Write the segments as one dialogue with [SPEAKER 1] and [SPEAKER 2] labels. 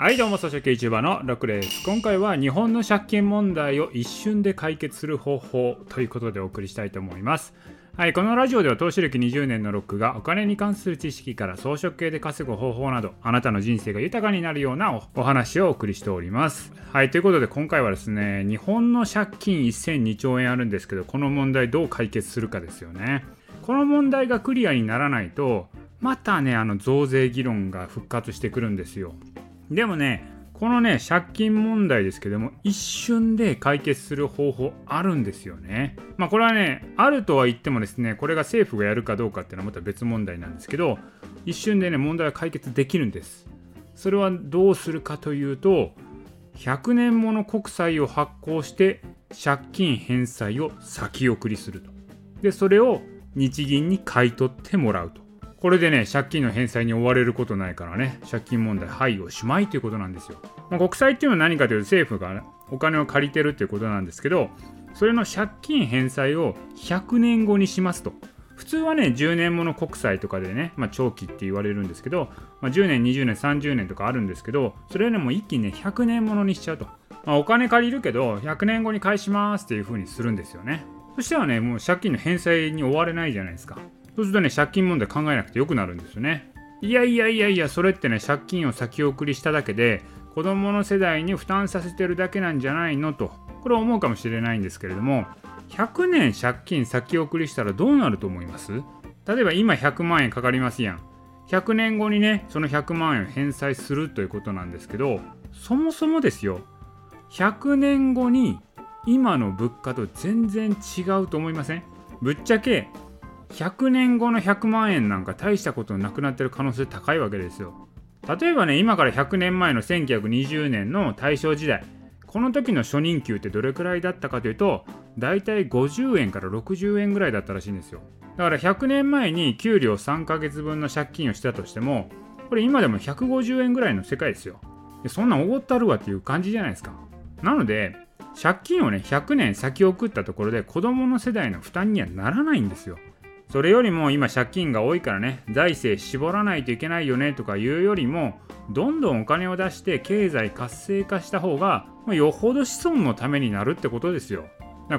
[SPEAKER 1] はいどうも、草食系 YouTuber のロックです。今回は日本の借金問題を一瞬で解決する方法ということでお送りしたいと思います。はい、このラジオでは投資歴20年のロックがお金に関する知識から装飾系で稼ぐ方法などあなたの人生が豊かになるようなお話をお送りしております。はい、ということで今回はですね、日本の借金1002兆円あるんですけど、この問題どう解決するかですよね。この問題がクリアにならないと、またね、あの増税議論が復活してくるんですよ。でもね、このね、借金問題ですけども、一瞬で解決する方法あるんですよね。まあこれはね、あるとは言ってもですね、これが政府がやるかどうかっていうのはまた別問題なんですけど、一瞬でね、問題は解決できるんです。それはどうするかというと、100年もの国債を発行して借金返済を先送りすると。で、それを日銀に買い取ってもらうと。これでね、借金の返済に追われることないからね、借金問題、はいおしまいということなんですよ。まあ、国債っていうのは何かというと、政府がお金を借りてるっていうことなんですけど、それの借金返済を100年後にしますと。普通はね、10年もの国債とかでね、まあ、長期って言われるんですけど、まあ、10年、20年、30年とかあるんですけど、それよりも一気にね、100年ものにしちゃうと。まあ、お金借りるけど、100年後に返しますっていう風にするんですよね。そしたらね、もう借金の返済に追われないじゃないですか。そうするとね、借金問題考えなくてよくなるんですよね。いやいやいやいや、それってね、借金を先送りしただけで、子供の世代に負担させてるだけなんじゃないのと、これは思うかもしれないんですけれども、100年借金先送りしたらどうなると思います？例えば今100万円かかりますやん。100年後にね、その100万円を返済するということなんですけど、そもそもですよ、100年後に今の物価と全然違うと思いません？ぶっちゃけ100年後の100万円なんか大したことなくなってる可能性高いわけですよ。例えばね、今から100年前の1920年の大正時代、この時の初任給ってどれくらいだったかというと、だいたい50円から60円ぐらいだったらしいんですよ。だから100年前に給料3ヶ月分の借金をしたとしても、これ今でも150円ぐらいの世界ですよ。そんなんおごったるわっていう感じじゃないですか。なので、借金をね、100年先送ったところで子供の世代の負担にはならないんですよ。それよりも今借金が多いからね財政絞らないといけないよねとかいうよりもどんどんお金を出して経済活性化した方が、まあ、よほど子孫のためになるってことですよ。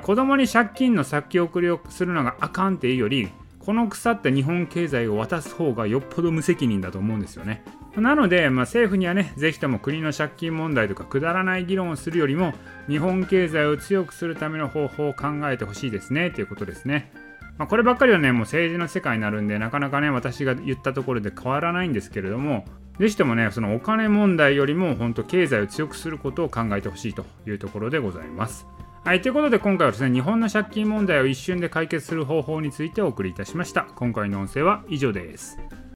[SPEAKER 1] 子供に借金の先送りをするのがあかんっていうよりこの腐った日本経済を渡す方がよっぽど無責任だと思うんですよね。なので、まあ、政府にはね、ぜひとも国の借金問題とかくだらない議論をするよりも、日本経済を強くするための方法を考えてほしいですね、ということですね。まあ、こればっかりはね、もう政治の世界になるんで、なかなかね、私が言ったところで変わらないんですけれども、ぜひともね、そのお金問題よりも、本当経済を強くすることを考えてほしいというところでございます。はい、ということで今回はですね、日本の借金問題を一瞬で解決する方法についてお送りいたしました。今回の音声は以上です。